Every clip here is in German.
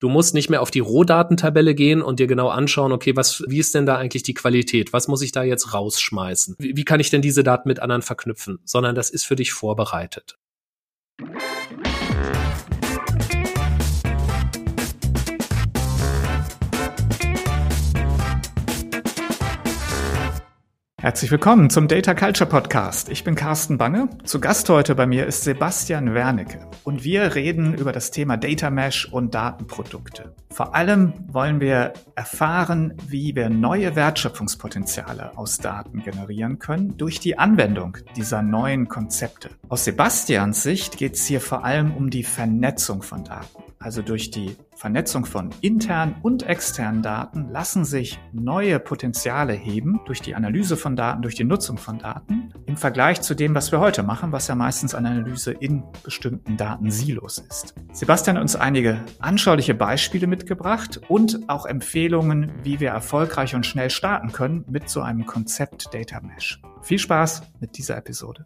Du musst nicht mehr auf die Rohdatentabelle gehen und dir genau anschauen, okay, was, wie ist denn da eigentlich die Qualität? Was muss ich da jetzt rausschmeißen? Wie, wie kann ich denn diese Daten mit anderen verknüpfen? Sondern das ist für dich vorbereitet. Herzlich willkommen zum Data Culture Podcast. Ich bin Carsten Bange. Zu Gast heute bei mir ist Sebastian Wernicke und wir reden über das Thema Data Mesh und Datenprodukte. Vor allem wollen wir erfahren, wie wir neue Wertschöpfungspotenziale aus Daten generieren können durch die Anwendung dieser neuen Konzepte. Aus Sebastians Sicht geht es hier vor allem um die Vernetzung von Daten. Also durch die Vernetzung von internen und externen Daten lassen sich neue Potenziale heben durch die Analyse von Daten, durch die Nutzung von Daten im Vergleich zu dem, was wir heute machen, was ja meistens eine Analyse in bestimmten Datensilos ist. Sebastian hat uns einige anschauliche Beispiele mitgebracht und auch Empfehlungen, wie wir erfolgreich und schnell starten können mit so einem Konzept Data Mesh. Viel Spaß mit dieser Episode.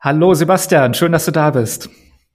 Hallo Sebastian, schön, dass du da bist.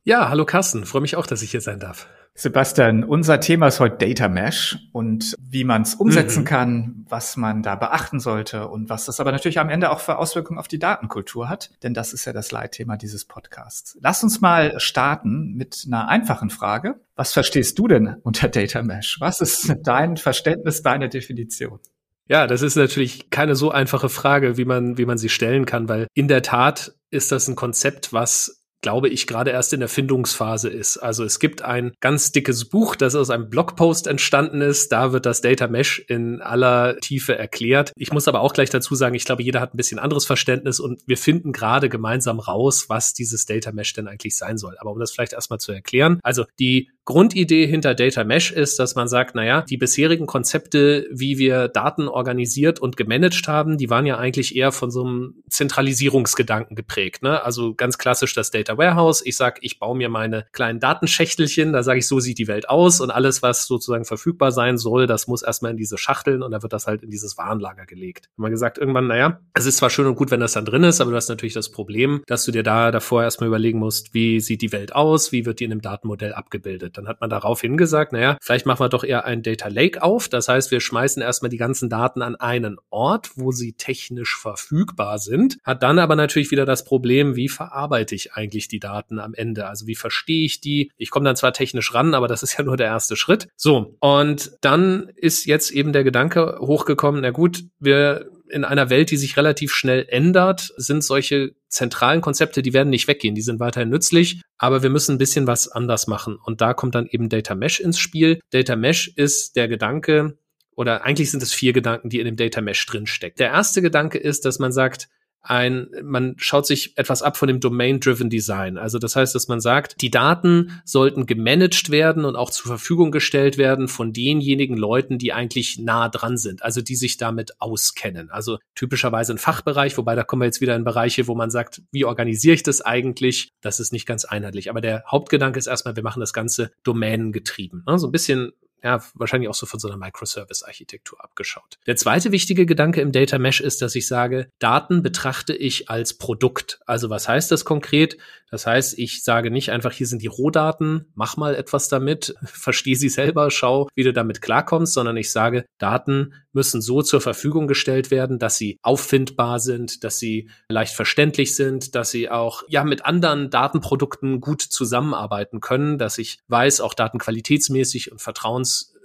Ja, hallo Carsten, freue mich auch, dass ich hier sein darf. Sebastian, unser Thema ist heute Data Mesh und wie man es umsetzen mhm. kann, was man da beachten sollte und was das aber natürlich am Ende auch für Auswirkungen auf die Datenkultur hat, denn das ist ja das Leitthema dieses Podcasts. Lass uns mal starten mit einer einfachen Frage. Was verstehst du denn unter Data Mesh? Was ist dein Verständnis, deine Definition? Ja, das ist natürlich keine so einfache Frage, wie man, wie man sie stellen kann, weil in der Tat ist das ein Konzept, was glaube ich, gerade erst in der Findungsphase ist. Also es gibt ein ganz dickes Buch, das aus einem Blogpost entstanden ist. Da wird das Data Mesh in aller Tiefe erklärt. Ich muss aber auch gleich dazu sagen, ich glaube, jeder hat ein bisschen anderes Verständnis und wir finden gerade gemeinsam raus, was dieses Data Mesh denn eigentlich sein soll. Aber um das vielleicht erstmal zu erklären. Also die Grundidee hinter Data Mesh ist, dass man sagt, naja, die bisherigen Konzepte, wie wir Daten organisiert und gemanagt haben, die waren ja eigentlich eher von so einem Zentralisierungsgedanken geprägt. Ne? Also ganz klassisch das Data Warehouse. Ich sage, ich baue mir meine kleinen Datenschächtelchen, da sage ich, so sieht die Welt aus und alles, was sozusagen verfügbar sein soll, das muss erstmal in diese Schachteln und da wird das halt in dieses Warenlager gelegt. Wir gesagt, irgendwann, naja, es ist zwar schön und gut, wenn das dann drin ist, aber du hast natürlich das Problem, dass du dir da davor erstmal überlegen musst, wie sieht die Welt aus, wie wird die in einem Datenmodell abgebildet. Dann hat man daraufhin gesagt, naja, vielleicht machen wir doch eher ein Data Lake auf. Das heißt, wir schmeißen erstmal die ganzen Daten an einen Ort, wo sie technisch verfügbar sind. Hat dann aber natürlich wieder das Problem, wie verarbeite ich eigentlich die Daten am Ende? Also wie verstehe ich die? Ich komme dann zwar technisch ran, aber das ist ja nur der erste Schritt. So, und dann ist jetzt eben der Gedanke hochgekommen, na gut, wir in einer Welt, die sich relativ schnell ändert, sind solche zentralen Konzepte, die werden nicht weggehen, die sind weiterhin nützlich, aber wir müssen ein bisschen was anders machen. Und da kommt dann eben Data Mesh ins Spiel. Data Mesh ist der Gedanke, oder eigentlich sind es vier Gedanken, die in dem Data Mesh drinstecken. Der erste Gedanke ist, dass man sagt, ein, man schaut sich etwas ab von dem Domain-Driven Design. Also das heißt, dass man sagt, die Daten sollten gemanagt werden und auch zur Verfügung gestellt werden von denjenigen Leuten, die eigentlich nah dran sind, also die sich damit auskennen. Also typischerweise ein Fachbereich, wobei da kommen wir jetzt wieder in Bereiche, wo man sagt, wie organisiere ich das eigentlich? Das ist nicht ganz einheitlich. Aber der Hauptgedanke ist erstmal, wir machen das Ganze domänengetrieben. Ne? So ein bisschen ja, wahrscheinlich auch so von so einer Microservice-Architektur abgeschaut. Der zweite wichtige Gedanke im Data Mesh ist, dass ich sage, Daten betrachte ich als Produkt. Also was heißt das konkret? Das heißt, ich sage nicht einfach, hier sind die Rohdaten, mach mal etwas damit, verstehe sie selber, schau, wie du damit klarkommst, sondern ich sage, Daten müssen so zur Verfügung gestellt werden, dass sie auffindbar sind, dass sie leicht verständlich sind, dass sie auch ja mit anderen Datenprodukten gut zusammenarbeiten können, dass ich weiß, auch datenqualitätsmäßig und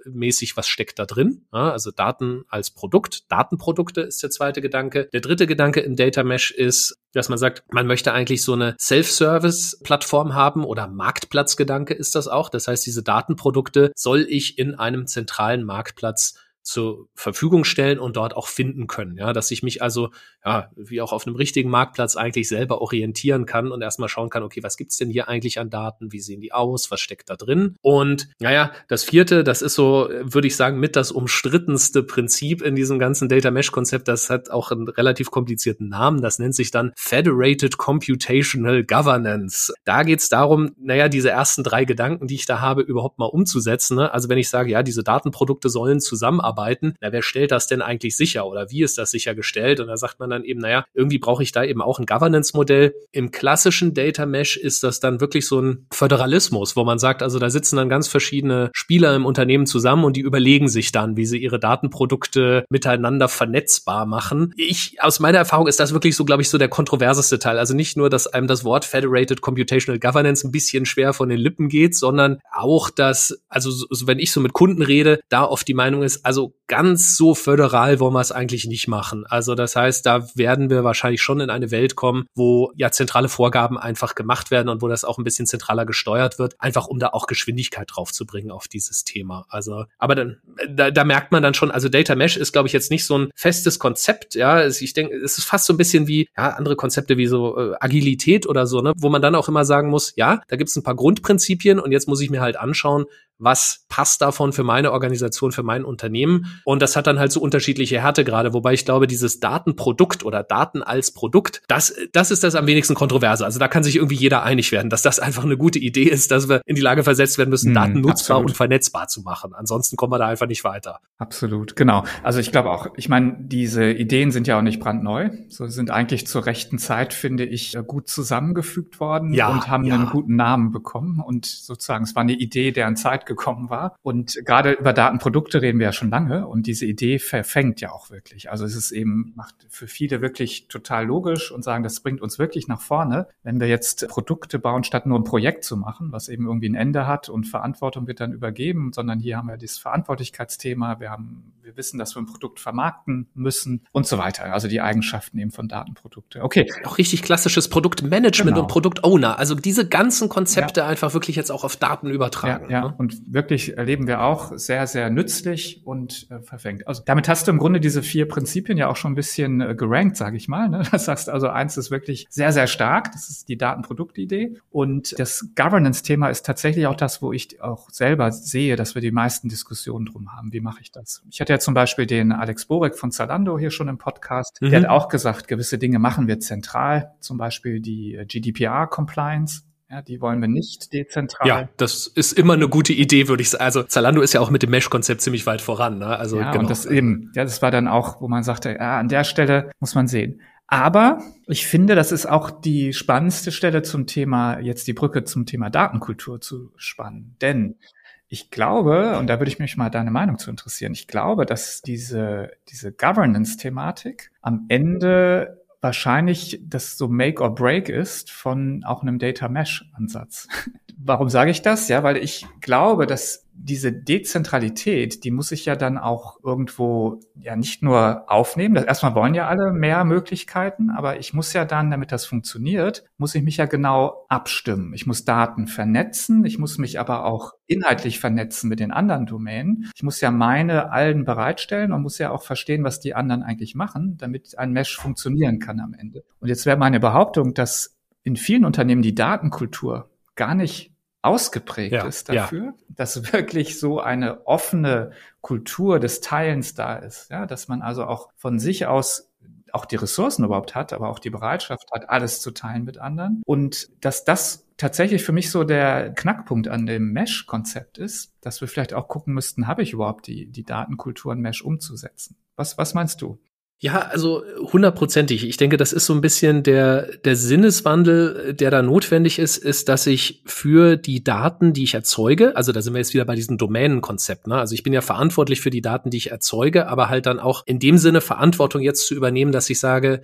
vertrauensmäßig, was steckt da drin. Ja, also Daten als Produkt, Datenprodukte ist der zweite Gedanke. Der dritte Gedanke im Data Mesh ist, dass man sagt, man möchte eigentlich so eine Self-Service-Plattform haben oder Marktplatzgedanke ist das auch. Das heißt, diese Datenprodukte soll ich in einem zentralen Marktplatz zur Verfügung stellen und dort auch finden können. Ja, dass ich mich also, ja, wie auch auf einem richtigen Marktplatz eigentlich selber orientieren kann und erstmal schauen kann, okay, was gibt's denn hier eigentlich an Daten? Wie sehen die aus? Was steckt da drin? Und naja, das vierte, das ist so, würde ich sagen, mit das umstrittenste Prinzip in diesem ganzen Data Mesh Konzept. Das hat auch einen relativ komplizierten Namen. Das nennt sich dann Federated Computational Governance. Da geht's darum, naja, diese ersten drei Gedanken, die ich da habe, überhaupt mal umzusetzen. Ne? Also wenn ich sage, ja, diese Datenprodukte sollen zusammenarbeiten, arbeiten. Na, wer stellt das denn eigentlich sicher oder wie ist das sichergestellt? Und da sagt man dann eben, naja, irgendwie brauche ich da eben auch ein Governance-Modell. Im klassischen Data Mesh ist das dann wirklich so ein Föderalismus, wo man sagt, also da sitzen dann ganz verschiedene Spieler im Unternehmen zusammen und die überlegen sich dann, wie sie ihre Datenprodukte miteinander vernetzbar machen. Ich, aus meiner Erfahrung ist das wirklich so, glaube ich, so der kontroverseste Teil. Also nicht nur, dass einem das Wort Federated Computational Governance ein bisschen schwer von den Lippen geht, sondern auch, dass, also so, wenn ich so mit Kunden rede, da oft die Meinung ist, also will ganz so föderal wollen wir es eigentlich nicht machen. Also das heißt, da werden wir wahrscheinlich schon in eine Welt kommen, wo ja zentrale Vorgaben einfach gemacht werden und wo das auch ein bisschen zentraler gesteuert wird, einfach um da auch Geschwindigkeit drauf zu bringen auf dieses Thema. Also, aber dann, da, da merkt man dann schon, also Data Mesh ist, glaube ich, jetzt nicht so ein festes Konzept, ja. Ich denke, es ist fast so ein bisschen wie ja, andere Konzepte wie so äh, Agilität oder so, ne, wo man dann auch immer sagen muss, ja, da gibt es ein paar Grundprinzipien und jetzt muss ich mir halt anschauen, was passt davon für meine Organisation, für mein Unternehmen. Und das hat dann halt so unterschiedliche Härtegrade, wobei ich glaube, dieses Datenprodukt oder Daten als Produkt, das, das ist das am wenigsten kontroverse. Also da kann sich irgendwie jeder einig werden, dass das einfach eine gute Idee ist, dass wir in die Lage versetzt werden müssen, mm, Daten nutzbar absolut. und vernetzbar zu machen. Ansonsten kommen wir da einfach nicht weiter. Absolut, genau. Also ich glaube auch, ich meine, diese Ideen sind ja auch nicht brandneu. So sind eigentlich zur rechten Zeit, finde ich, gut zusammengefügt worden ja, und haben ja. einen guten Namen bekommen. Und sozusagen, es war eine Idee, deren Zeit gekommen war. Und gerade über Datenprodukte reden wir ja schon lange und diese Idee verfängt ja auch wirklich. Also es ist eben, macht für viele wirklich total logisch und sagen, das bringt uns wirklich nach vorne, wenn wir jetzt Produkte bauen, statt nur ein Projekt zu machen, was eben irgendwie ein Ende hat und Verantwortung wird dann übergeben, sondern hier haben wir dieses Verantwortlichkeitsthema, wir haben, wir wissen, dass wir ein Produkt vermarkten müssen und so weiter. Also die Eigenschaften eben von Datenprodukte. Okay. Auch richtig klassisches Produktmanagement genau. und Produktowner. Also diese ganzen Konzepte ja. einfach wirklich jetzt auch auf Daten übertragen. Ja, ja. Ne? und wirklich erleben wir auch sehr, sehr nützlich und äh, verfängt. Also damit hast du im Grunde diese vier Prinzipien ja auch schon ein bisschen äh, gerankt, sage ich mal. Ne? Das heißt also, eins ist wirklich sehr, sehr stark. Das ist die Datenproduktidee. Und das Governance-Thema ist tatsächlich auch das, wo ich auch selber sehe, dass wir die meisten Diskussionen drum haben. Wie mache ich das? Ich hatte ja zum Beispiel den Alex Borek von Zalando hier schon im Podcast. Mhm. Der hat auch gesagt, gewisse Dinge machen wir zentral. Zum Beispiel die äh, GDPR-Compliance ja, die wollen wir nicht dezentral. Ja, das ist immer eine gute Idee, würde ich sagen. Also Zalando ist ja auch mit dem Mesh-Konzept ziemlich weit voran. Ne? Also ja, genau. und das eben, ja, das war dann auch, wo man sagte, ja, an der Stelle muss man sehen. Aber ich finde, das ist auch die spannendste Stelle zum Thema, jetzt die Brücke zum Thema Datenkultur zu spannen. Denn ich glaube, und da würde ich mich mal deine Meinung zu interessieren, ich glaube, dass diese, diese Governance-Thematik am Ende wahrscheinlich das so Make or Break ist von auch einem Data Mesh Ansatz. Warum sage ich das? Ja, weil ich glaube, dass diese Dezentralität, die muss ich ja dann auch irgendwo ja nicht nur aufnehmen. Erstmal wollen ja alle mehr Möglichkeiten, aber ich muss ja dann, damit das funktioniert, muss ich mich ja genau abstimmen. Ich muss Daten vernetzen, ich muss mich aber auch inhaltlich vernetzen mit den anderen Domänen. Ich muss ja meine allen bereitstellen und muss ja auch verstehen, was die anderen eigentlich machen, damit ein Mesh funktionieren kann am Ende. Und jetzt wäre meine Behauptung, dass in vielen Unternehmen die Datenkultur gar nicht ausgeprägt ja, ist dafür, ja. dass wirklich so eine offene Kultur des Teilens da ist, ja, dass man also auch von sich aus auch die Ressourcen überhaupt hat, aber auch die Bereitschaft hat, alles zu teilen mit anderen und dass das tatsächlich für mich so der Knackpunkt an dem Mesh-Konzept ist, dass wir vielleicht auch gucken müssten, habe ich überhaupt die, die Datenkultur in Mesh umzusetzen? Was, was meinst du? Ja, also hundertprozentig. Ich denke, das ist so ein bisschen der, der Sinneswandel, der da notwendig ist, ist, dass ich für die Daten, die ich erzeuge, also da sind wir jetzt wieder bei diesem Domänenkonzept, ne? Also ich bin ja verantwortlich für die Daten, die ich erzeuge, aber halt dann auch in dem Sinne Verantwortung jetzt zu übernehmen, dass ich sage,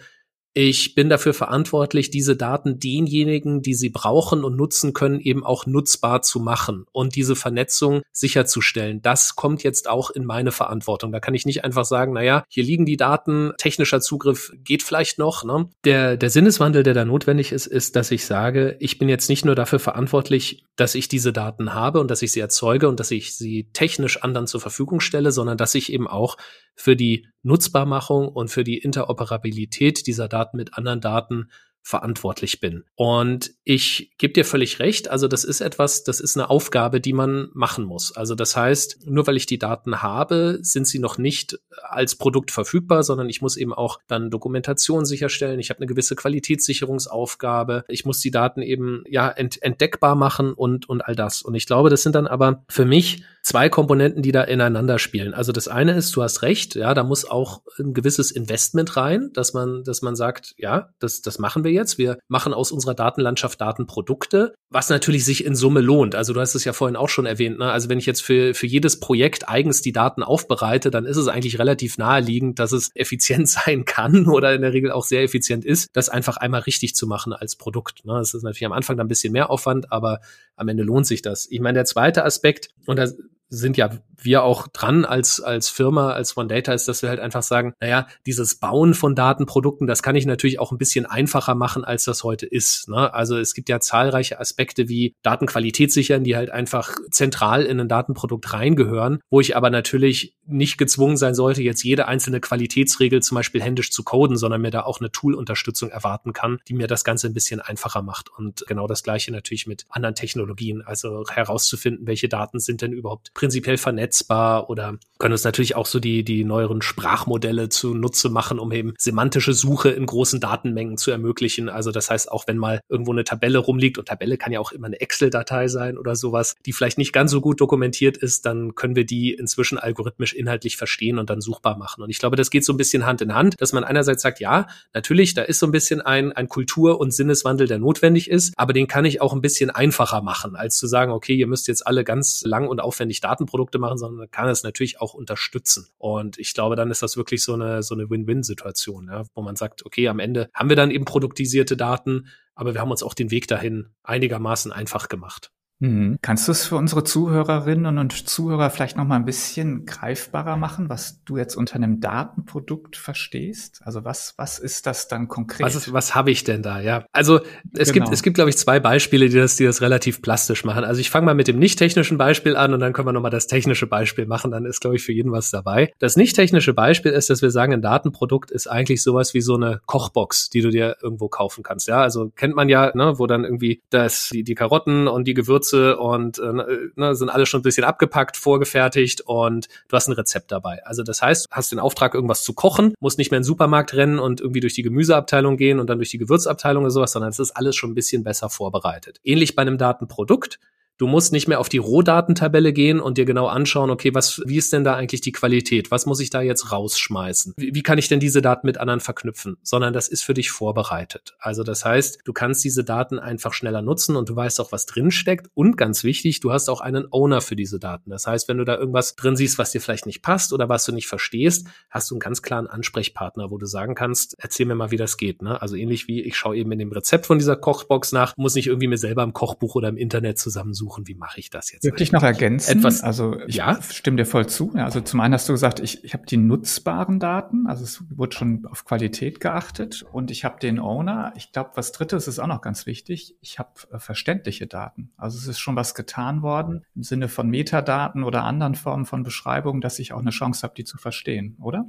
ich bin dafür verantwortlich, diese Daten denjenigen, die sie brauchen und nutzen können, eben auch nutzbar zu machen und diese Vernetzung sicherzustellen. Das kommt jetzt auch in meine Verantwortung. Da kann ich nicht einfach sagen, naja, hier liegen die Daten, technischer Zugriff geht vielleicht noch. Ne? Der, der Sinneswandel, der da notwendig ist, ist, dass ich sage, ich bin jetzt nicht nur dafür verantwortlich, dass ich diese Daten habe und dass ich sie erzeuge und dass ich sie technisch anderen zur Verfügung stelle, sondern dass ich eben auch für die Nutzbarmachung und für die Interoperabilität dieser Daten mit anderen Daten verantwortlich bin. Und ich gebe dir völlig recht, also das ist etwas, das ist eine Aufgabe, die man machen muss. Also das heißt, nur weil ich die Daten habe, sind sie noch nicht als Produkt verfügbar, sondern ich muss eben auch dann Dokumentation sicherstellen. Ich habe eine gewisse Qualitätssicherungsaufgabe. Ich muss die Daten eben ja ent entdeckbar machen und und all das. Und ich glaube, das sind dann aber für mich zwei Komponenten, die da ineinander spielen. Also das eine ist, du hast recht, ja, da muss auch ein gewisses Investment rein, dass man, dass man sagt, ja, das, das machen wir jetzt. Wir machen aus unserer Datenlandschaft Datenprodukte, was natürlich sich in Summe lohnt. Also du hast es ja vorhin auch schon erwähnt, ne? Also wenn ich jetzt für, für jedes Projekt eigens die Daten aufbereite, dann ist es eigentlich relativ naheliegend, dass es effizient sein kann oder in der Regel auch sehr effizient ist, das einfach einmal richtig zu machen als Produkt. Ne? Das ist natürlich am Anfang dann ein bisschen mehr Aufwand, aber am Ende lohnt sich das. Ich meine, der zweite Aspekt, und da sind ja wir auch dran als, als Firma, als One Data, ist, dass wir halt einfach sagen, naja, dieses Bauen von Datenprodukten, das kann ich natürlich auch ein bisschen einfacher machen, als das heute ist. Ne? Also es gibt ja zahlreiche Aspekte wie Datenqualität sichern, die halt einfach zentral in ein Datenprodukt reingehören, wo ich aber natürlich nicht gezwungen sein sollte, jetzt jede einzelne Qualitätsregel zum Beispiel händisch zu coden, sondern mir da auch eine Tool-Unterstützung erwarten kann, die mir das Ganze ein bisschen einfacher macht. Und genau das Gleiche natürlich mit anderen Technologien, also herauszufinden, welche Daten sind denn überhaupt prinzipiell vernetzbar oder können uns natürlich auch so die, die neueren Sprachmodelle zunutze machen, um eben semantische Suche in großen Datenmengen zu ermöglichen. Also das heißt, auch wenn mal irgendwo eine Tabelle rumliegt und Tabelle kann ja auch immer eine Excel-Datei sein oder sowas, die vielleicht nicht ganz so gut dokumentiert ist, dann können wir die inzwischen algorithmisch inhaltlich verstehen und dann suchbar machen. Und ich glaube, das geht so ein bisschen Hand in Hand, dass man einerseits sagt, ja, natürlich, da ist so ein bisschen ein, ein Kultur- und Sinneswandel, der notwendig ist, aber den kann ich auch ein bisschen einfacher machen, als zu sagen, okay, ihr müsst jetzt alle ganz lang und aufwendig Datenprodukte machen, sondern kann es natürlich auch unterstützen. Und ich glaube, dann ist das wirklich so eine, so eine Win-Win-Situation, ja, wo man sagt, okay, am Ende haben wir dann eben produktisierte Daten, aber wir haben uns auch den Weg dahin einigermaßen einfach gemacht. Mhm. Kannst du es für unsere Zuhörerinnen und Zuhörer vielleicht noch mal ein bisschen greifbarer machen, was du jetzt unter einem Datenprodukt verstehst? Also was, was ist das dann konkret? Was, was habe ich denn da? Ja, also es genau. gibt, es gibt, glaube ich, zwei Beispiele, die das, die das relativ plastisch machen. Also ich fange mal mit dem nicht technischen Beispiel an und dann können wir noch mal das technische Beispiel machen. Dann ist, glaube ich, für jeden was dabei. Das nicht technische Beispiel ist, dass wir sagen, ein Datenprodukt ist eigentlich sowas wie so eine Kochbox, die du dir irgendwo kaufen kannst. Ja, also kennt man ja, ne, wo dann irgendwie das, die, die Karotten und die Gewürze Gewürze und äh, ne, sind alle schon ein bisschen abgepackt, vorgefertigt und du hast ein Rezept dabei. Also das heißt, du hast den Auftrag, irgendwas zu kochen, musst nicht mehr in den Supermarkt rennen und irgendwie durch die Gemüseabteilung gehen und dann durch die Gewürzabteilung oder sowas, sondern es ist alles schon ein bisschen besser vorbereitet. Ähnlich bei einem Datenprodukt. Du musst nicht mehr auf die Rohdatentabelle gehen und dir genau anschauen, okay, was, wie ist denn da eigentlich die Qualität? Was muss ich da jetzt rausschmeißen? Wie, wie kann ich denn diese Daten mit anderen verknüpfen? Sondern das ist für dich vorbereitet. Also das heißt, du kannst diese Daten einfach schneller nutzen und du weißt auch, was drin steckt. Und ganz wichtig, du hast auch einen Owner für diese Daten. Das heißt, wenn du da irgendwas drin siehst, was dir vielleicht nicht passt oder was du nicht verstehst, hast du einen ganz klaren Ansprechpartner, wo du sagen kannst, erzähl mir mal, wie das geht. Ne? Also ähnlich wie ich schaue eben in dem Rezept von dieser Kochbox nach, muss nicht irgendwie mir selber im Kochbuch oder im Internet zusammensuchen suchen, wie mache ich das jetzt? Wirklich noch ergänzen? Etwas, also ich ja? stimme dir voll zu. Also zum einen hast du gesagt, ich, ich habe die nutzbaren Daten, also es wurde schon auf Qualität geachtet und ich habe den Owner. Ich glaube, was drittes ist auch noch ganz wichtig. Ich habe äh, verständliche Daten. Also es ist schon was getan worden im Sinne von Metadaten oder anderen Formen von Beschreibungen, dass ich auch eine Chance habe, die zu verstehen, oder?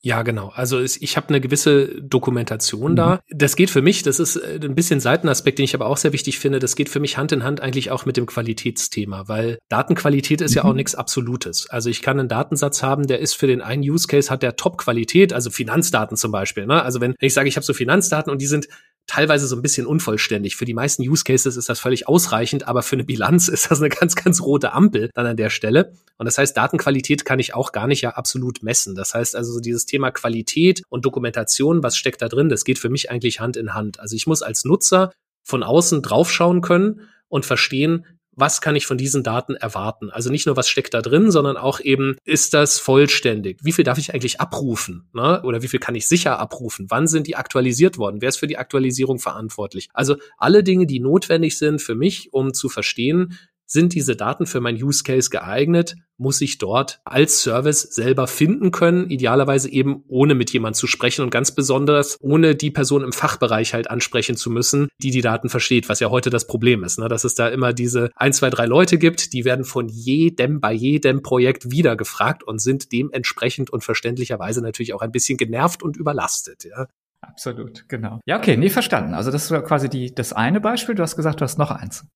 Ja, genau. Also es, ich habe eine gewisse Dokumentation mhm. da. Das geht für mich, das ist äh, ein bisschen Seitenaspekt, den ich aber auch sehr wichtig finde, das geht für mich Hand in Hand eigentlich auch mit dem Qualitätsthema, weil Datenqualität ist mhm. ja auch mhm. nichts Absolutes. Also ich kann einen Datensatz haben, der ist für den einen Use Case, hat der Top-Qualität, also Finanzdaten zum Beispiel. Ne? Also wenn, wenn ich sage, ich habe so Finanzdaten und die sind teilweise so ein bisschen unvollständig. Für die meisten Use Cases ist das völlig ausreichend, aber für eine Bilanz ist das eine ganz, ganz rote Ampel dann an der Stelle. Und das heißt, Datenqualität kann ich auch gar nicht ja absolut messen. Das heißt also, dieses Thema Qualität und Dokumentation, was steckt da drin, das geht für mich eigentlich Hand in Hand. Also ich muss als Nutzer von außen draufschauen können und verstehen, was kann ich von diesen Daten erwarten? Also nicht nur, was steckt da drin, sondern auch eben, ist das vollständig? Wie viel darf ich eigentlich abrufen? Ne? Oder wie viel kann ich sicher abrufen? Wann sind die aktualisiert worden? Wer ist für die Aktualisierung verantwortlich? Also alle Dinge, die notwendig sind für mich, um zu verstehen, sind diese Daten für mein Use Case geeignet? Muss ich dort als Service selber finden können, idealerweise eben ohne mit jemand zu sprechen und ganz besonders ohne die Person im Fachbereich halt ansprechen zu müssen, die die Daten versteht, was ja heute das Problem ist, ne? dass es da immer diese ein, zwei, drei Leute gibt, die werden von jedem, bei jedem Projekt wieder gefragt und sind dementsprechend und verständlicherweise natürlich auch ein bisschen genervt und überlastet. Ja? Absolut, genau. Ja, okay, nee, verstanden. Also das war quasi die, das eine Beispiel. Du hast gesagt, du hast noch eins.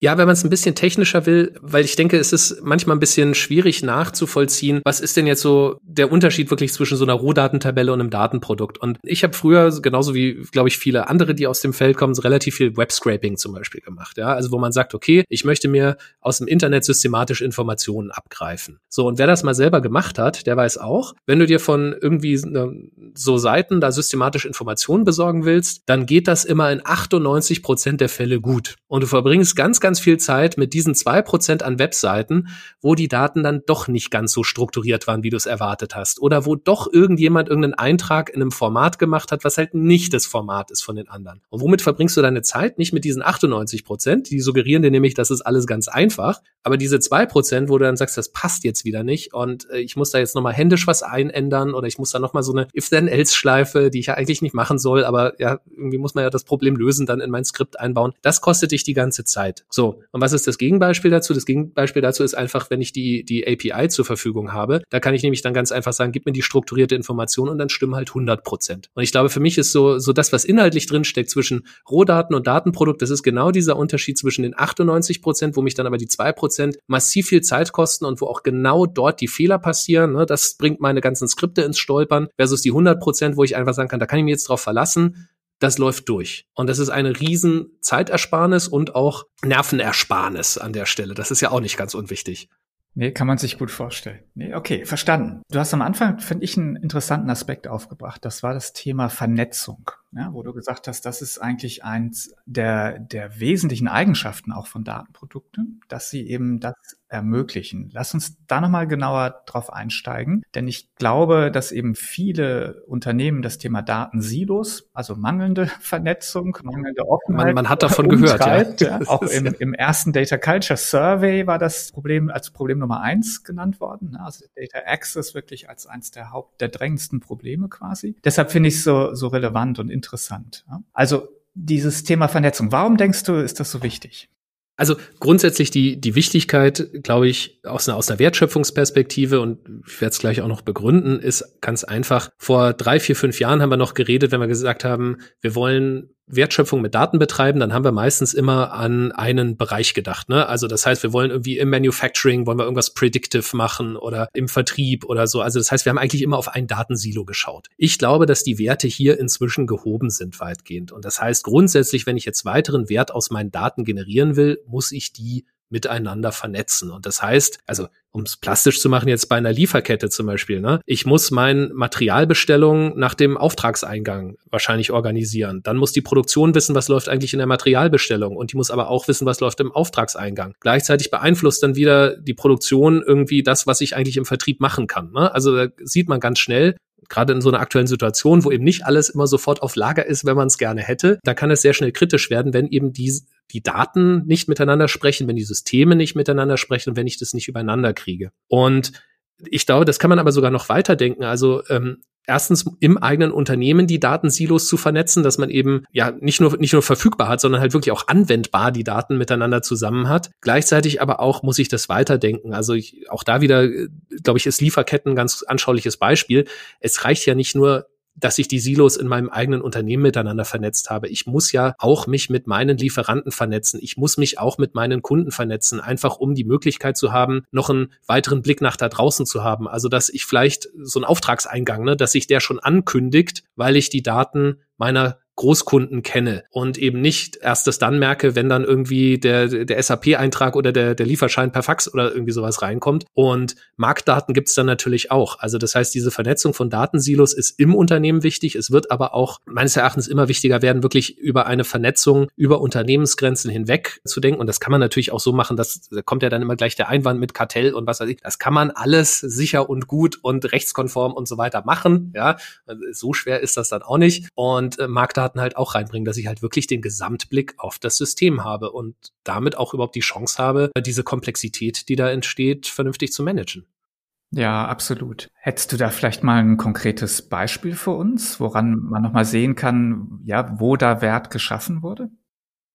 Ja, wenn man es ein bisschen technischer will, weil ich denke, es ist manchmal ein bisschen schwierig nachzuvollziehen, was ist denn jetzt so der Unterschied wirklich zwischen so einer Rohdatentabelle und einem Datenprodukt. Und ich habe früher, genauso wie, glaube ich, viele andere, die aus dem Feld kommen, relativ viel Webscraping zum Beispiel gemacht. Ja, also wo man sagt, okay, ich möchte mir aus dem Internet systematisch Informationen abgreifen. So, und wer das mal selber gemacht hat, der weiß auch, wenn du dir von irgendwie so Seiten da systematisch Informationen besorgen willst, dann geht das immer in 98 Prozent der Fälle gut. Und du verbringst ganz, ganz viel Zeit mit diesen zwei Prozent an Webseiten, wo die Daten dann doch nicht ganz so strukturiert waren, wie du es erwartet hast. Oder wo doch irgendjemand irgendeinen Eintrag in einem Format gemacht hat, was halt nicht das Format ist von den anderen. Und womit verbringst du deine Zeit? Nicht mit diesen 98 Prozent, die suggerieren dir nämlich, das ist alles ganz einfach. Aber diese zwei Prozent, wo du dann sagst, das passt jetzt wieder nicht und äh, ich muss da jetzt nochmal händisch was einändern oder ich muss da nochmal so eine If-Then-Else-Schleife, die ich ja eigentlich nicht machen soll, aber ja, irgendwie muss man ja das Problem lösen, dann in mein Skript einbauen. Das kostet dich die ganze Zeit. So, und was ist das Gegenbeispiel dazu? Das Gegenbeispiel dazu ist einfach, wenn ich die, die API zur Verfügung habe, da kann ich nämlich dann ganz einfach sagen, gib mir die strukturierte Information und dann stimmen halt 100 Prozent. Und ich glaube, für mich ist so, so das, was inhaltlich drinsteckt zwischen Rohdaten und Datenprodukt, das ist genau dieser Unterschied zwischen den 98 Prozent, wo mich dann aber die zwei Prozent massiv viel Zeit kosten und wo auch genau dort die Fehler passieren. Ne? Das bringt meine ganzen Skripte ins Stolpern versus die 100 Prozent, wo ich einfach sagen kann, da kann ich mir jetzt drauf verlassen das läuft durch. Und das ist eine riesen Zeitersparnis und auch Nervenersparnis an der Stelle. Das ist ja auch nicht ganz unwichtig. Nee, kann man sich gut vorstellen. Nee, okay, verstanden. Du hast am Anfang, finde ich, einen interessanten Aspekt aufgebracht. Das war das Thema Vernetzung ja, wo du gesagt hast, das ist eigentlich eins der, der wesentlichen Eigenschaften auch von Datenprodukten, dass sie eben das ermöglichen. Lass uns da nochmal genauer drauf einsteigen, denn ich glaube, dass eben viele Unternehmen das Thema Datensilos, also mangelnde Vernetzung, mangelnde Offenheit, man, man hat davon gehört. Ja. ja. Auch im, im ersten Data Culture Survey war das Problem als Problem Nummer eins genannt worden, ne? also Data Access wirklich als eins der Haupt, der drängendsten Probleme quasi. Deshalb finde ich es so, so relevant und interessant. Also dieses Thema Vernetzung, warum denkst du, ist das so wichtig? Also grundsätzlich die, die Wichtigkeit, glaube ich, aus einer, aus einer Wertschöpfungsperspektive, und ich werde es gleich auch noch begründen, ist ganz einfach. Vor drei, vier, fünf Jahren haben wir noch geredet, wenn wir gesagt haben, wir wollen Wertschöpfung mit Daten betreiben, dann haben wir meistens immer an einen Bereich gedacht. Ne? Also das heißt, wir wollen irgendwie im Manufacturing, wollen wir irgendwas predictive machen oder im Vertrieb oder so. Also das heißt, wir haben eigentlich immer auf ein Datensilo geschaut. Ich glaube, dass die Werte hier inzwischen gehoben sind weitgehend. Und das heißt grundsätzlich, wenn ich jetzt weiteren Wert aus meinen Daten generieren will, muss ich die miteinander vernetzen. Und das heißt, also um es plastisch zu machen, jetzt bei einer Lieferkette zum Beispiel, ne, ich muss meine Materialbestellung nach dem Auftragseingang wahrscheinlich organisieren. Dann muss die Produktion wissen, was läuft eigentlich in der Materialbestellung und die muss aber auch wissen, was läuft im Auftragseingang. Gleichzeitig beeinflusst dann wieder die Produktion irgendwie das, was ich eigentlich im Vertrieb machen kann. Ne? Also da sieht man ganz schnell, gerade in so einer aktuellen Situation, wo eben nicht alles immer sofort auf Lager ist, wenn man es gerne hätte, da kann es sehr schnell kritisch werden, wenn eben die, die Daten nicht miteinander sprechen, wenn die Systeme nicht miteinander sprechen und wenn ich das nicht übereinander kriege. Und ich glaube, das kann man aber sogar noch weiterdenken. Also ähm, erstens im eigenen Unternehmen die Datensilos zu vernetzen, dass man eben ja nicht nur nicht nur verfügbar hat, sondern halt wirklich auch anwendbar die Daten miteinander zusammen hat. Gleichzeitig aber auch muss ich das weiterdenken. Also ich, auch da wieder, äh, glaube ich, ist Lieferketten ein ganz anschauliches Beispiel. Es reicht ja nicht nur dass ich die Silos in meinem eigenen Unternehmen miteinander vernetzt habe. Ich muss ja auch mich mit meinen Lieferanten vernetzen. Ich muss mich auch mit meinen Kunden vernetzen, einfach um die Möglichkeit zu haben, noch einen weiteren Blick nach da draußen zu haben. Also, dass ich vielleicht so einen Auftragseingang, ne, dass sich der schon ankündigt, weil ich die Daten meiner Großkunden kenne und eben nicht erst das dann merke, wenn dann irgendwie der, der SAP-Eintrag oder der, der Lieferschein per Fax oder irgendwie sowas reinkommt. Und Marktdaten gibt's dann natürlich auch. Also das heißt, diese Vernetzung von Datensilos ist im Unternehmen wichtig. Es wird aber auch meines Erachtens immer wichtiger werden, wirklich über eine Vernetzung über Unternehmensgrenzen hinweg zu denken. Und das kann man natürlich auch so machen, dass da kommt ja dann immer gleich der Einwand mit Kartell und was weiß ich. Das kann man alles sicher und gut und rechtskonform und so weiter machen. Ja, so schwer ist das dann auch nicht. Und äh, Marktdaten Daten halt auch reinbringen, dass ich halt wirklich den Gesamtblick auf das System habe und damit auch überhaupt die Chance habe, diese Komplexität, die da entsteht, vernünftig zu managen. Ja, absolut. Hättest du da vielleicht mal ein konkretes Beispiel für uns, woran man nochmal sehen kann, ja, wo da Wert geschaffen wurde?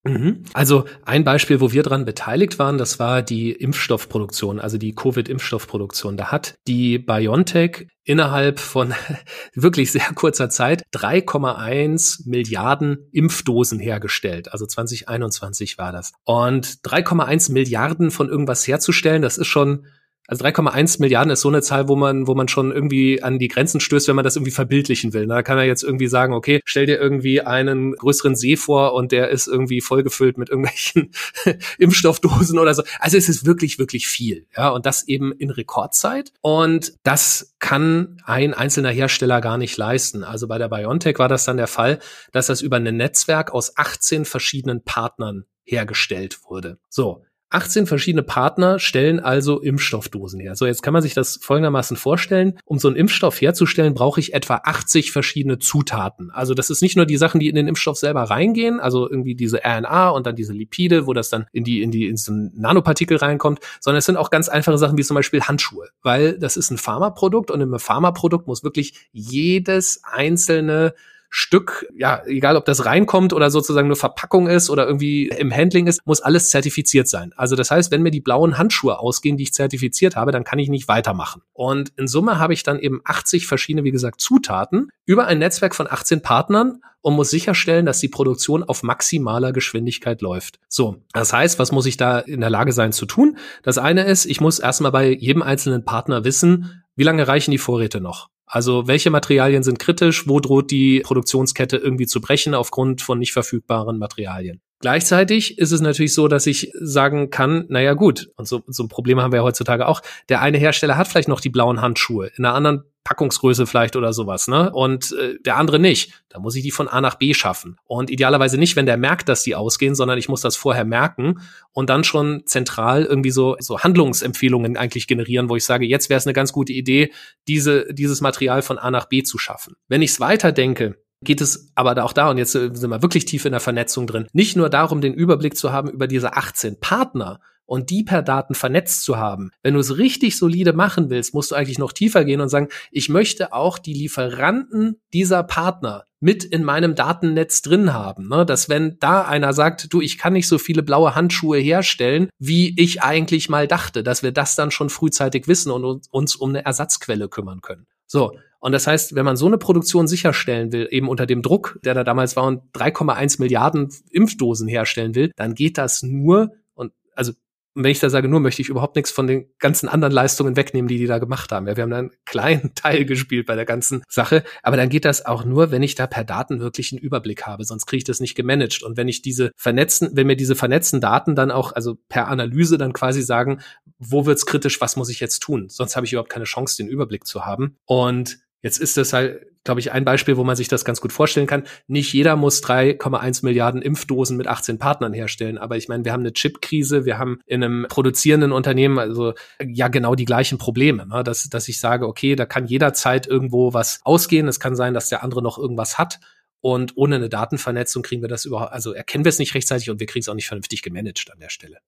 Mhm. Also ein Beispiel, wo wir dran beteiligt waren, das war die Impfstoffproduktion, also die Covid-Impfstoffproduktion. Da hat die BioNTech innerhalb von wirklich sehr kurzer Zeit 3,1 Milliarden Impfdosen hergestellt. Also 2021 war das. Und 3,1 Milliarden von irgendwas herzustellen, das ist schon also 3,1 Milliarden ist so eine Zahl, wo man, wo man schon irgendwie an die Grenzen stößt, wenn man das irgendwie verbildlichen will. Da kann er jetzt irgendwie sagen, okay, stell dir irgendwie einen größeren See vor und der ist irgendwie vollgefüllt mit irgendwelchen Impfstoffdosen oder so. Also es ist wirklich, wirklich viel. Ja, und das eben in Rekordzeit. Und das kann ein einzelner Hersteller gar nicht leisten. Also bei der BioNTech war das dann der Fall, dass das über ein Netzwerk aus 18 verschiedenen Partnern hergestellt wurde. So, 18 verschiedene Partner stellen also Impfstoffdosen her. So, jetzt kann man sich das folgendermaßen vorstellen. Um so einen Impfstoff herzustellen, brauche ich etwa 80 verschiedene Zutaten. Also das ist nicht nur die Sachen, die in den Impfstoff selber reingehen, also irgendwie diese RNA und dann diese Lipide, wo das dann in die, in die, in so ein Nanopartikel reinkommt, sondern es sind auch ganz einfache Sachen wie zum Beispiel Handschuhe, weil das ist ein Pharmaprodukt und im Pharmaprodukt muss wirklich jedes einzelne Stück, ja, egal ob das reinkommt oder sozusagen nur Verpackung ist oder irgendwie im Handling ist, muss alles zertifiziert sein. Also das heißt, wenn mir die blauen Handschuhe ausgehen, die ich zertifiziert habe, dann kann ich nicht weitermachen. Und in Summe habe ich dann eben 80 verschiedene, wie gesagt, Zutaten über ein Netzwerk von 18 Partnern und muss sicherstellen, dass die Produktion auf maximaler Geschwindigkeit läuft. So, das heißt, was muss ich da in der Lage sein zu tun? Das eine ist, ich muss erstmal bei jedem einzelnen Partner wissen, wie lange reichen die Vorräte noch? Also welche Materialien sind kritisch, wo droht die Produktionskette irgendwie zu brechen aufgrund von nicht verfügbaren Materialien. Gleichzeitig ist es natürlich so, dass ich sagen kann, naja gut, und so, so ein Problem haben wir ja heutzutage auch, der eine Hersteller hat vielleicht noch die blauen Handschuhe, in einer anderen Packungsgröße vielleicht oder sowas, ne? Und äh, der andere nicht. Da muss ich die von A nach B schaffen. Und idealerweise nicht, wenn der merkt, dass die ausgehen, sondern ich muss das vorher merken und dann schon zentral irgendwie so, so Handlungsempfehlungen eigentlich generieren, wo ich sage, jetzt wäre es eine ganz gute Idee, diese, dieses Material von A nach B zu schaffen. Wenn ich es weiterdenke, geht es aber auch da, und jetzt sind wir wirklich tief in der Vernetzung drin, nicht nur darum, den Überblick zu haben über diese 18 Partner, und die per Daten vernetzt zu haben. Wenn du es richtig solide machen willst, musst du eigentlich noch tiefer gehen und sagen, ich möchte auch die Lieferanten dieser Partner mit in meinem Datennetz drin haben. Ne? Dass wenn da einer sagt, du, ich kann nicht so viele blaue Handschuhe herstellen, wie ich eigentlich mal dachte, dass wir das dann schon frühzeitig wissen und uns um eine Ersatzquelle kümmern können. So. Und das heißt, wenn man so eine Produktion sicherstellen will, eben unter dem Druck, der da damals war und 3,1 Milliarden Impfdosen herstellen will, dann geht das nur und also und wenn ich da sage, nur möchte ich überhaupt nichts von den ganzen anderen Leistungen wegnehmen, die die da gemacht haben. Ja, wir haben da einen kleinen Teil gespielt bei der ganzen Sache, aber dann geht das auch nur, wenn ich da per Daten wirklich einen Überblick habe, sonst kriege ich das nicht gemanagt. Und wenn ich diese vernetzen, wenn mir diese vernetzten Daten dann auch, also per Analyse dann quasi sagen, wo wird's kritisch, was muss ich jetzt tun? Sonst habe ich überhaupt keine Chance, den Überblick zu haben. Und Jetzt ist das halt, glaube ich, ein Beispiel, wo man sich das ganz gut vorstellen kann. Nicht jeder muss 3,1 Milliarden Impfdosen mit 18 Partnern herstellen. Aber ich meine, wir haben eine Chipkrise, wir haben in einem produzierenden Unternehmen also ja genau die gleichen Probleme. Ne? Dass, dass ich sage, okay, da kann jederzeit irgendwo was ausgehen. Es kann sein, dass der andere noch irgendwas hat. Und ohne eine Datenvernetzung kriegen wir das überhaupt, also erkennen wir es nicht rechtzeitig und wir kriegen es auch nicht vernünftig gemanagt an der Stelle.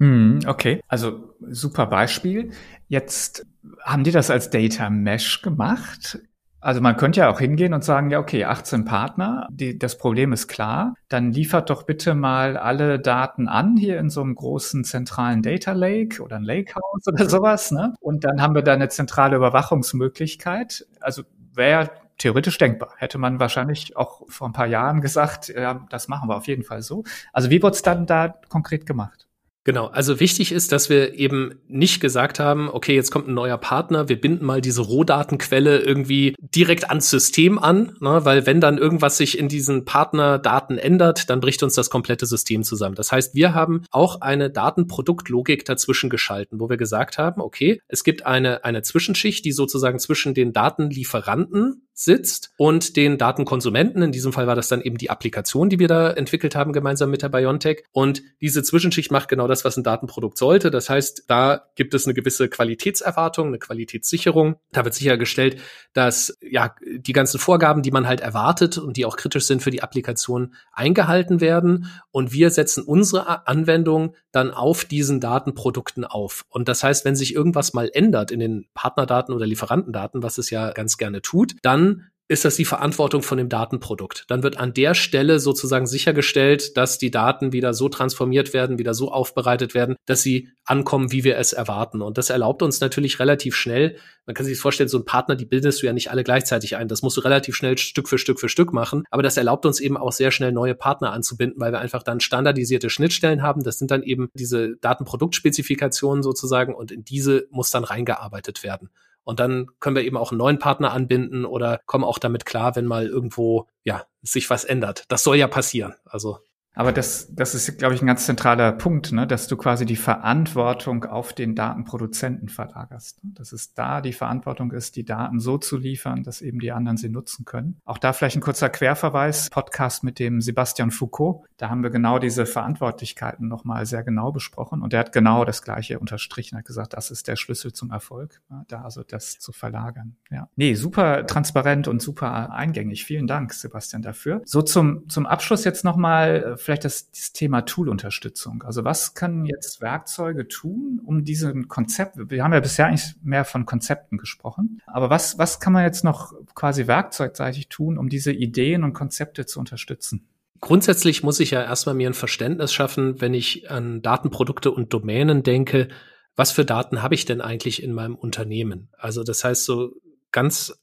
Hm, okay, also super Beispiel. Jetzt haben die das als Data Mesh gemacht. Also man könnte ja auch hingehen und sagen, ja, okay, 18 Partner, die, das Problem ist klar, dann liefert doch bitte mal alle Daten an hier in so einem großen zentralen Data Lake oder ein Lakehouse oder sowas, ne? Und dann haben wir da eine zentrale Überwachungsmöglichkeit. Also wäre theoretisch denkbar. Hätte man wahrscheinlich auch vor ein paar Jahren gesagt, ja, das machen wir auf jeden Fall so. Also wie wurde es dann da konkret gemacht? Genau, also wichtig ist, dass wir eben nicht gesagt haben, okay, jetzt kommt ein neuer Partner, wir binden mal diese Rohdatenquelle irgendwie direkt ans System an, ne, weil wenn dann irgendwas sich in diesen Partnerdaten ändert, dann bricht uns das komplette System zusammen. Das heißt, wir haben auch eine Datenproduktlogik dazwischen geschalten, wo wir gesagt haben, okay, es gibt eine, eine Zwischenschicht, die sozusagen zwischen den Datenlieferanten sitzt und den Datenkonsumenten. In diesem Fall war das dann eben die Applikation, die wir da entwickelt haben, gemeinsam mit der Biontech. Und diese Zwischenschicht macht genau das, was ein Datenprodukt sollte. Das heißt, da gibt es eine gewisse Qualitätserwartung, eine Qualitätssicherung. Da wird sichergestellt, dass ja die ganzen Vorgaben, die man halt erwartet und die auch kritisch sind für die Applikation, eingehalten werden. Und wir setzen unsere Anwendung dann auf diesen Datenprodukten auf. Und das heißt, wenn sich irgendwas mal ändert in den Partnerdaten oder Lieferantendaten, was es ja ganz gerne tut, dann ist das die Verantwortung von dem Datenprodukt. Dann wird an der Stelle sozusagen sichergestellt, dass die Daten wieder so transformiert werden, wieder so aufbereitet werden, dass sie ankommen, wie wir es erwarten. Und das erlaubt uns natürlich relativ schnell, man kann sich vorstellen, so ein Partner, die bildest du ja nicht alle gleichzeitig ein. Das musst du relativ schnell Stück für Stück für Stück machen. Aber das erlaubt uns eben auch sehr schnell neue Partner anzubinden, weil wir einfach dann standardisierte Schnittstellen haben. Das sind dann eben diese Datenproduktspezifikationen sozusagen und in diese muss dann reingearbeitet werden. Und dann können wir eben auch einen neuen Partner anbinden oder kommen auch damit klar, wenn mal irgendwo, ja, sich was ändert. Das soll ja passieren. Also aber das, das ist, glaube ich, ein ganz zentraler Punkt, ne? dass du quasi die Verantwortung auf den Datenproduzenten verlagerst. Dass es da die Verantwortung ist, die Daten so zu liefern, dass eben die anderen sie nutzen können. Auch da vielleicht ein kurzer Querverweis, Podcast mit dem Sebastian Foucault. Da haben wir genau diese Verantwortlichkeiten nochmal sehr genau besprochen. Und er hat genau das Gleiche unterstrichen, hat gesagt, das ist der Schlüssel zum Erfolg, ne? da also das zu verlagern. Ja. Nee, super transparent und super eingängig. Vielen Dank, Sebastian, dafür. So zum, zum Abschluss jetzt nochmal vielleicht das, das Thema Tool-Unterstützung. Also was können jetzt Werkzeuge tun, um diesen Konzept, wir haben ja bisher eigentlich mehr von Konzepten gesprochen, aber was, was kann man jetzt noch quasi werkzeugseitig tun, um diese Ideen und Konzepte zu unterstützen? Grundsätzlich muss ich ja erstmal mir ein Verständnis schaffen, wenn ich an Datenprodukte und Domänen denke, was für Daten habe ich denn eigentlich in meinem Unternehmen? Also das heißt so ganz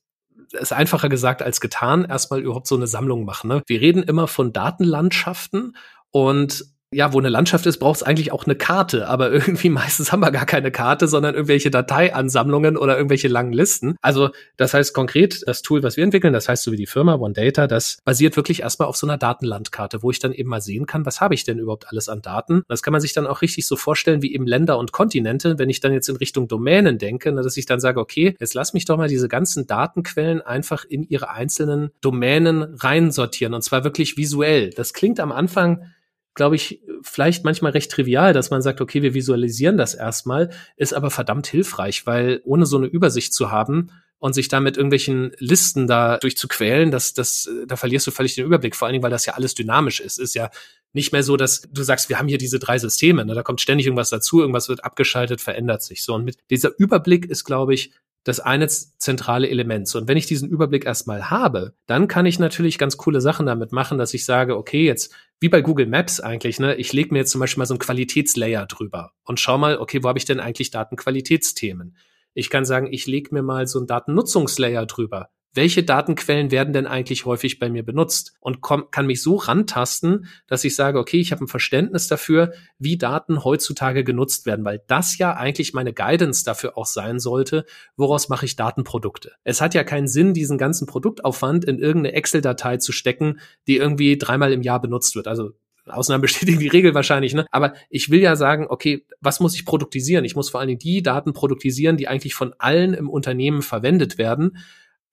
ist einfacher gesagt als getan, erstmal überhaupt so eine Sammlung machen. Ne? Wir reden immer von Datenlandschaften und ja, wo eine Landschaft ist, braucht es eigentlich auch eine Karte, aber irgendwie meistens haben wir gar keine Karte, sondern irgendwelche Dateiansammlungen oder irgendwelche langen Listen. Also das heißt konkret, das Tool, was wir entwickeln, das heißt so wie die Firma OneData, das basiert wirklich erstmal auf so einer Datenlandkarte, wo ich dann eben mal sehen kann, was habe ich denn überhaupt alles an Daten. Das kann man sich dann auch richtig so vorstellen wie eben Länder und Kontinente, wenn ich dann jetzt in Richtung Domänen denke, ne, dass ich dann sage, okay, jetzt lass mich doch mal diese ganzen Datenquellen einfach in ihre einzelnen Domänen reinsortieren und zwar wirklich visuell. Das klingt am Anfang glaube ich, vielleicht manchmal recht trivial, dass man sagt, okay, wir visualisieren das erstmal, ist aber verdammt hilfreich, weil ohne so eine Übersicht zu haben und sich da mit irgendwelchen Listen da durchzuquälen, das, das, da verlierst du völlig den Überblick, vor allen Dingen, weil das ja alles dynamisch ist. Ist ja nicht mehr so, dass du sagst, wir haben hier diese drei Systeme, ne? da kommt ständig irgendwas dazu, irgendwas wird abgeschaltet, verändert sich so. Und mit dieser Überblick ist, glaube ich, das eine zentrale Element. Und wenn ich diesen Überblick erstmal habe, dann kann ich natürlich ganz coole Sachen damit machen, dass ich sage, okay, jetzt wie bei Google Maps eigentlich, ne, ich lege mir jetzt zum Beispiel mal so einen Qualitätslayer drüber und schau mal, okay, wo habe ich denn eigentlich Datenqualitätsthemen? Ich kann sagen, ich lege mir mal so einen Datennutzungslayer drüber welche Datenquellen werden denn eigentlich häufig bei mir benutzt und komm, kann mich so rantasten, dass ich sage, okay, ich habe ein Verständnis dafür, wie Daten heutzutage genutzt werden, weil das ja eigentlich meine Guidance dafür auch sein sollte, woraus mache ich Datenprodukte. Es hat ja keinen Sinn, diesen ganzen Produktaufwand in irgendeine Excel-Datei zu stecken, die irgendwie dreimal im Jahr benutzt wird. Also Ausnahmen bestätigen die Regel wahrscheinlich, ne? Aber ich will ja sagen, okay, was muss ich produktisieren? Ich muss vor allen Dingen die Daten produktisieren, die eigentlich von allen im Unternehmen verwendet werden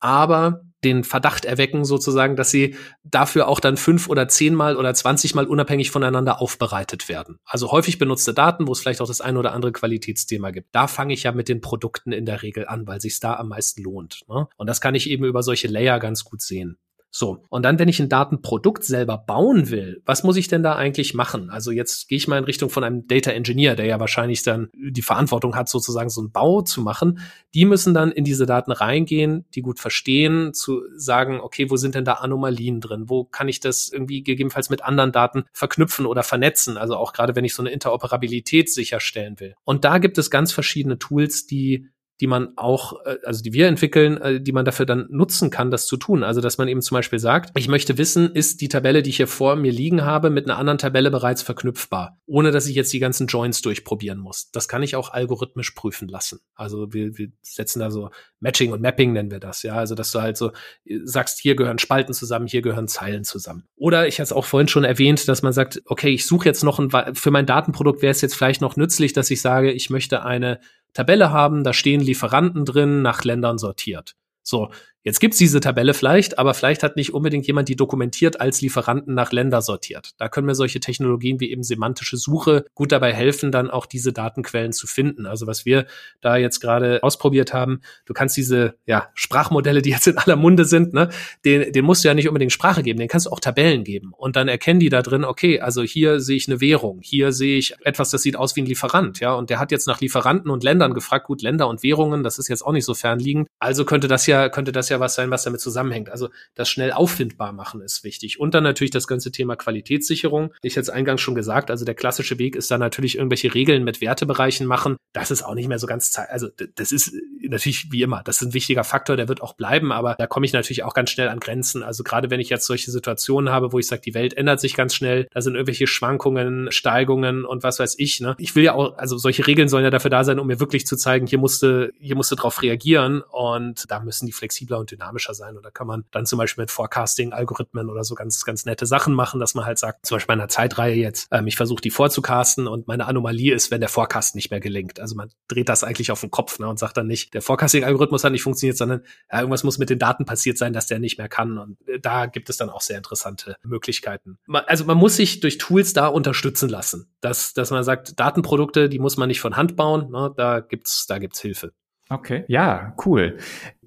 aber den Verdacht erwecken sozusagen, dass sie dafür auch dann fünf oder zehnmal oder zwanzigmal unabhängig voneinander aufbereitet werden. Also häufig benutzte Daten, wo es vielleicht auch das ein oder andere Qualitätsthema gibt. Da fange ich ja mit den Produkten in der Regel an, weil sich da am meisten lohnt. Ne? Und das kann ich eben über solche Layer ganz gut sehen. So, und dann, wenn ich ein Datenprodukt selber bauen will, was muss ich denn da eigentlich machen? Also jetzt gehe ich mal in Richtung von einem Data Engineer, der ja wahrscheinlich dann die Verantwortung hat, sozusagen so einen Bau zu machen. Die müssen dann in diese Daten reingehen, die gut verstehen, zu sagen, okay, wo sind denn da Anomalien drin? Wo kann ich das irgendwie gegebenenfalls mit anderen Daten verknüpfen oder vernetzen? Also auch gerade, wenn ich so eine Interoperabilität sicherstellen will. Und da gibt es ganz verschiedene Tools, die die man auch, äh, also die wir entwickeln, äh, die man dafür dann nutzen kann, das zu tun. Also dass man eben zum Beispiel sagt, ich möchte wissen, ist die Tabelle, die ich hier vor mir liegen habe, mit einer anderen Tabelle bereits verknüpfbar, ohne dass ich jetzt die ganzen Joins durchprobieren muss. Das kann ich auch algorithmisch prüfen lassen. Also wir, wir setzen da so Matching und Mapping nennen wir das, ja. Also dass du halt so äh, sagst, hier gehören Spalten zusammen, hier gehören Zeilen zusammen. Oder ich hatte es auch vorhin schon erwähnt, dass man sagt, okay, ich suche jetzt noch ein, für mein Datenprodukt wäre es jetzt vielleicht noch nützlich, dass ich sage, ich möchte eine Tabelle haben, da stehen Lieferanten drin, nach Ländern sortiert. So, Jetzt gibt's diese Tabelle vielleicht, aber vielleicht hat nicht unbedingt jemand die dokumentiert als Lieferanten nach Länder sortiert. Da können mir solche Technologien wie eben semantische Suche gut dabei helfen, dann auch diese Datenquellen zu finden. Also was wir da jetzt gerade ausprobiert haben, du kannst diese ja, Sprachmodelle, die jetzt in aller Munde sind, ne, den, den musst du ja nicht unbedingt Sprache geben, den kannst du auch Tabellen geben. Und dann erkennen die da drin, okay, also hier sehe ich eine Währung, hier sehe ich etwas, das sieht aus wie ein Lieferant, ja, und der hat jetzt nach Lieferanten und Ländern gefragt, gut, Länder und Währungen, das ist jetzt auch nicht so fernliegend. Also könnte das ja, könnte das ja was sein, was damit zusammenhängt. Also das schnell auffindbar machen ist wichtig. Und dann natürlich das ganze Thema Qualitätssicherung. Ich jetzt eingangs schon gesagt, also der klassische Weg ist da natürlich irgendwelche Regeln mit Wertebereichen machen. Das ist auch nicht mehr so ganz, also das ist natürlich wie immer, das ist ein wichtiger Faktor, der wird auch bleiben, aber da komme ich natürlich auch ganz schnell an Grenzen. Also gerade wenn ich jetzt solche Situationen habe, wo ich sage, die Welt ändert sich ganz schnell, da sind irgendwelche Schwankungen, Steigungen und was weiß ich. Ne? Ich will ja auch, also solche Regeln sollen ja dafür da sein, um mir wirklich zu zeigen, hier musste, hier musste drauf reagieren und da müssen die flexibler und dynamischer sein. Und da kann man dann zum Beispiel mit Forecasting-Algorithmen oder so ganz, ganz nette Sachen machen, dass man halt sagt, zum Beispiel bei einer Zeitreihe jetzt, ähm, ich versuche die vorzucasten und meine Anomalie ist, wenn der Forecast nicht mehr gelingt. Also man dreht das eigentlich auf den Kopf ne, und sagt dann nicht, der Forecasting-Algorithmus hat nicht funktioniert, sondern ja, irgendwas muss mit den Daten passiert sein, dass der nicht mehr kann. Und äh, da gibt es dann auch sehr interessante Möglichkeiten. Also man muss sich durch Tools da unterstützen lassen, dass, dass man sagt, Datenprodukte, die muss man nicht von Hand bauen, ne, da gibt's, da gibt's Hilfe. Okay, ja, cool.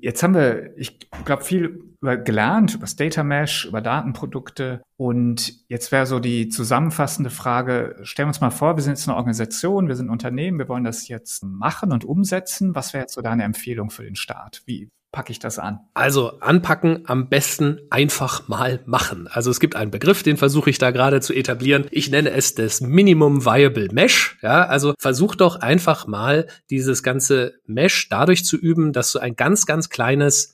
Jetzt haben wir, ich glaube, viel über gelernt, über das Data Mesh, über Datenprodukte. Und jetzt wäre so die zusammenfassende Frage, stellen wir uns mal vor, wir sind jetzt eine Organisation, wir sind ein Unternehmen, wir wollen das jetzt machen und umsetzen. Was wäre jetzt so deine Empfehlung für den Start? Wie, packe ich das an? Also anpacken am besten einfach mal machen. Also es gibt einen Begriff, den versuche ich da gerade zu etablieren. Ich nenne es das Minimum Viable Mesh. Ja, also versuch doch einfach mal dieses ganze Mesh dadurch zu üben, dass du ein ganz, ganz kleines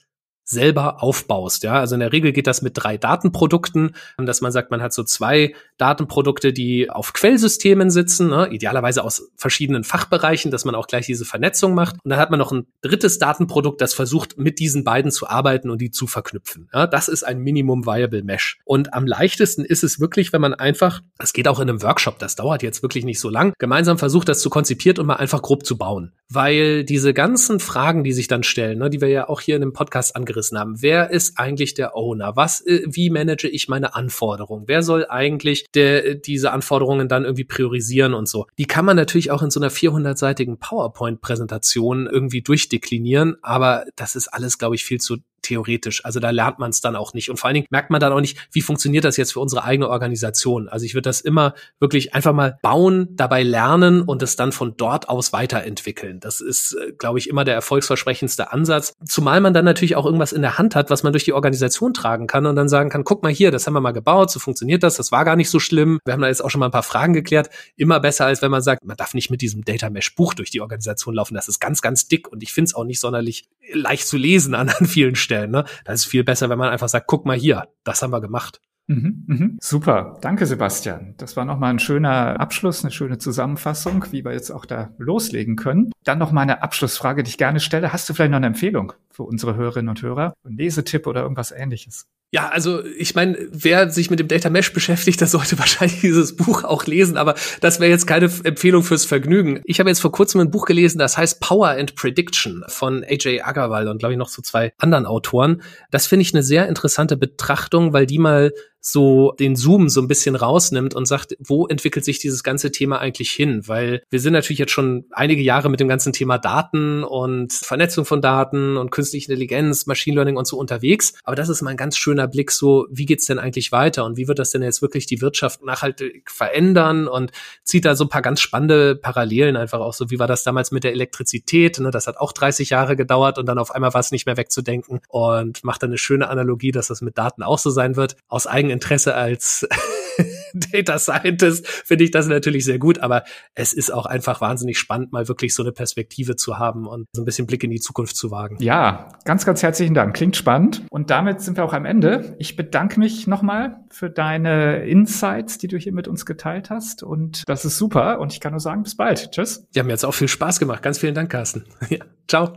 selber aufbaust. Ja, also in der Regel geht das mit drei Datenprodukten, dass man sagt, man hat so zwei Datenprodukte, die auf Quellsystemen sitzen, ne? idealerweise aus verschiedenen Fachbereichen, dass man auch gleich diese Vernetzung macht. Und dann hat man noch ein drittes Datenprodukt, das versucht, mit diesen beiden zu arbeiten und die zu verknüpfen. Ja, das ist ein Minimum Viable Mesh. Und am leichtesten ist es wirklich, wenn man einfach, es geht auch in einem Workshop, das dauert jetzt wirklich nicht so lang, gemeinsam versucht, das zu konzipiert und mal einfach grob zu bauen. Weil diese ganzen Fragen, die sich dann stellen, ne, die wir ja auch hier in dem Podcast angerissen angerissen haben. Wer ist eigentlich der Owner? Was, äh, wie manage ich meine Anforderungen? Wer soll eigentlich der, äh, diese Anforderungen dann irgendwie priorisieren und so? Die kann man natürlich auch in so einer 400-seitigen PowerPoint-Präsentation irgendwie durchdeklinieren, aber das ist alles, glaube ich, viel zu theoretisch. Also da lernt man es dann auch nicht. Und vor allen Dingen merkt man dann auch nicht, wie funktioniert das jetzt für unsere eigene Organisation. Also ich würde das immer wirklich einfach mal bauen, dabei lernen und es dann von dort aus weiterentwickeln. Das ist, äh, glaube ich, immer der erfolgsversprechendste Ansatz. Zumal man dann natürlich auch irgendwas in der Hand hat, was man durch die Organisation tragen kann und dann sagen kann, guck mal hier, das haben wir mal gebaut, so funktioniert das, das war gar nicht so schlimm. Wir haben da jetzt auch schon mal ein paar Fragen geklärt. Immer besser, als wenn man sagt, man darf nicht mit diesem Data Mesh Buch durch die Organisation laufen. Das ist ganz, ganz dick und ich finde es auch nicht sonderlich leicht zu lesen an, an vielen Stellen stellen. Ne? Das ist viel besser, wenn man einfach sagt, guck mal hier, das haben wir gemacht. Mhm, mhm. Super, danke Sebastian. Das war nochmal ein schöner Abschluss, eine schöne Zusammenfassung, wie wir jetzt auch da loslegen können. Dann noch mal eine Abschlussfrage, die ich gerne stelle. Hast du vielleicht noch eine Empfehlung für unsere Hörerinnen und Hörer? Ein Lesetipp oder irgendwas ähnliches? Ja, also ich meine, wer sich mit dem Data Mesh beschäftigt, der sollte wahrscheinlich dieses Buch auch lesen, aber das wäre jetzt keine Empfehlung fürs Vergnügen. Ich habe jetzt vor kurzem ein Buch gelesen, das heißt Power and Prediction von AJ Agarwal und glaube ich noch so zwei anderen Autoren. Das finde ich eine sehr interessante Betrachtung, weil die mal so den Zoom so ein bisschen rausnimmt und sagt, wo entwickelt sich dieses ganze Thema eigentlich hin? Weil wir sind natürlich jetzt schon einige Jahre mit dem ganzen Thema Daten und Vernetzung von Daten und künstliche Intelligenz, Machine Learning und so unterwegs. Aber das ist mal ein ganz schöner Blick so, wie geht's denn eigentlich weiter und wie wird das denn jetzt wirklich die Wirtschaft nachhaltig verändern und zieht da so ein paar ganz spannende Parallelen einfach auch so, wie war das damals mit der Elektrizität, ne? das hat auch 30 Jahre gedauert und dann auf einmal war es nicht mehr wegzudenken und macht dann eine schöne Analogie, dass das mit Daten auch so sein wird. Aus Eigeninteresse als Data Scientist finde ich das natürlich sehr gut, aber es ist auch einfach wahnsinnig spannend, mal wirklich so eine Perspektive zu haben und so ein bisschen Blick in die Zukunft zu wagen. Ja, ja, ganz, ganz herzlichen Dank. Klingt spannend. Und damit sind wir auch am Ende. Ich bedanke mich nochmal für deine Insights, die du hier mit uns geteilt hast. Und das ist super. Und ich kann nur sagen, bis bald. Tschüss. Ja, mir jetzt auch viel Spaß gemacht. Ganz vielen Dank, Carsten. Ja, ciao.